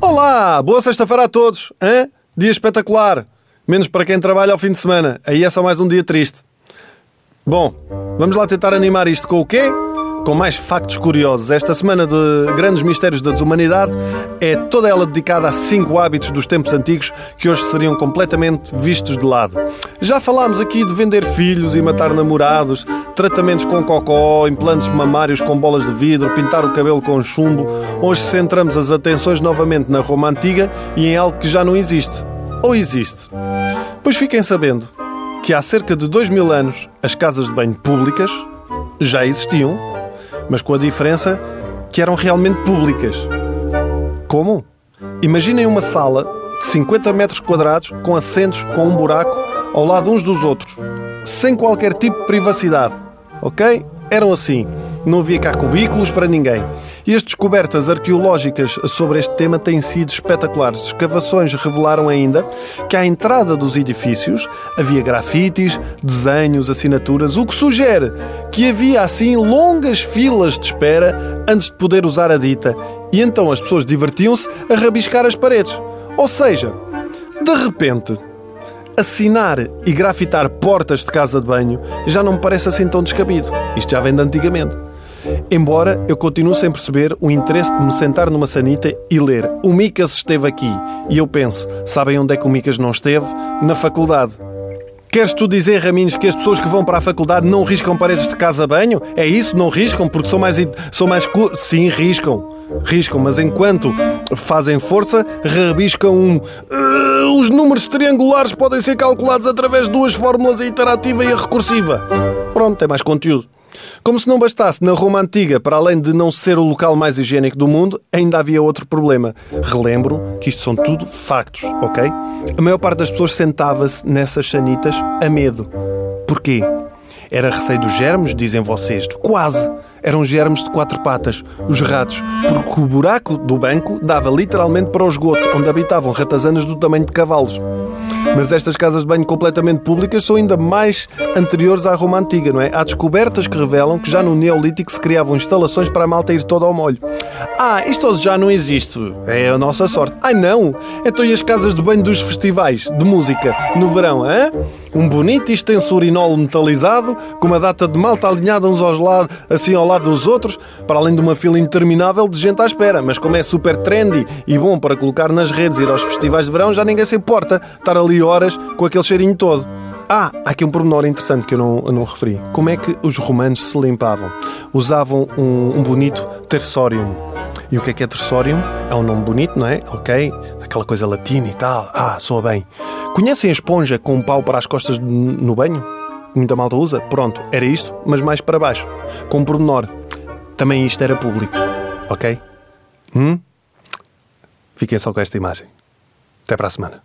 Olá, boa sexta-feira a todos. Hã? Dia espetacular. Menos para quem trabalha ao fim de semana. Aí é só mais um dia triste. Bom, vamos lá tentar animar isto com o quê? Com mais factos curiosos. Esta semana de grandes mistérios da desumanidade é toda ela dedicada a cinco hábitos dos tempos antigos que hoje seriam completamente vistos de lado. Já falámos aqui de vender filhos e matar namorados, tratamentos com cocó, implantes mamários com bolas de vidro, pintar o cabelo com chumbo. Hoje centramos as atenções novamente na Roma Antiga e em algo que já não existe. Ou existe? Pois fiquem sabendo que há cerca de dois mil anos as casas de banho públicas já existiam, mas com a diferença que eram realmente públicas. Como? Imaginem uma sala de 50 metros quadrados com assentos com um buraco ao lado uns dos outros, sem qualquer tipo de privacidade. Ok? Eram assim. Não havia cá cubículos para ninguém. E as descobertas arqueológicas sobre este tema têm sido espetaculares. Escavações revelaram ainda que à entrada dos edifícios havia grafites, desenhos, assinaturas, o que sugere que havia assim longas filas de espera antes de poder usar a dita. E então as pessoas divertiam-se a rabiscar as paredes. Ou seja, de repente, assinar e grafitar portas de casa de banho já não me parece assim tão descabido. Isto já vem de antigamente. Embora eu continue sem perceber o interesse de me sentar numa sanita e ler O Micas esteve aqui. E eu penso, sabem onde é que o Micas não esteve? Na faculdade. Queres tu dizer, Raminhos, que as pessoas que vão para a faculdade não riscam paredes de casa-banho? É isso? Não riscam? Porque são mais... São mais Sim, riscam. Riscam, mas enquanto fazem força, rabiscam um... Uh, os números triangulares podem ser calculados através de duas fórmulas, a iterativa e a recursiva. Pronto, tem mais conteúdo. Como se não bastasse, na Roma Antiga, para além de não ser o local mais higiênico do mundo, ainda havia outro problema. Relembro que isto são tudo factos, ok? A maior parte das pessoas sentava-se nessas sanitas a medo. Porquê? Era receio dos germes, dizem vocês. Quase! Eram germes de quatro patas, os ratos, porque o buraco do banco dava literalmente para o esgoto, onde habitavam ratazanas do tamanho de cavalos. Mas estas casas de banho completamente públicas são ainda mais anteriores à Roma Antiga, não é? Há descobertas que revelam que já no Neolítico se criavam instalações para a malta ir toda ao molho. Ah, isto já não existe. É a nossa sorte. Ai não! Então e as casas de banho dos festivais de música no verão, hã? Um bonito extenso urinol metalizado, com uma data de malta alinhada uns aos lados, assim ao lado dos outros, para além de uma fila interminável de gente à espera. Mas como é super trendy e bom para colocar nas redes e ir aos festivais de verão, já ninguém se importa estar ali horas com aquele cheirinho todo. Ah, há aqui um pormenor interessante que eu não, eu não referi. Como é que os romanos se limpavam? Usavam um, um bonito tersorium. E o que é que é tersorium? É um nome bonito, não é? Ok? Aquela coisa latina e tal. Ah, soa bem. Conhecem a esponja com um pau para as costas no banho? Muita malta usa? Pronto, era isto, mas mais para baixo. Com um pormenor. Também isto era público. Ok? Hum? Fiquem só com esta imagem. Até para a semana.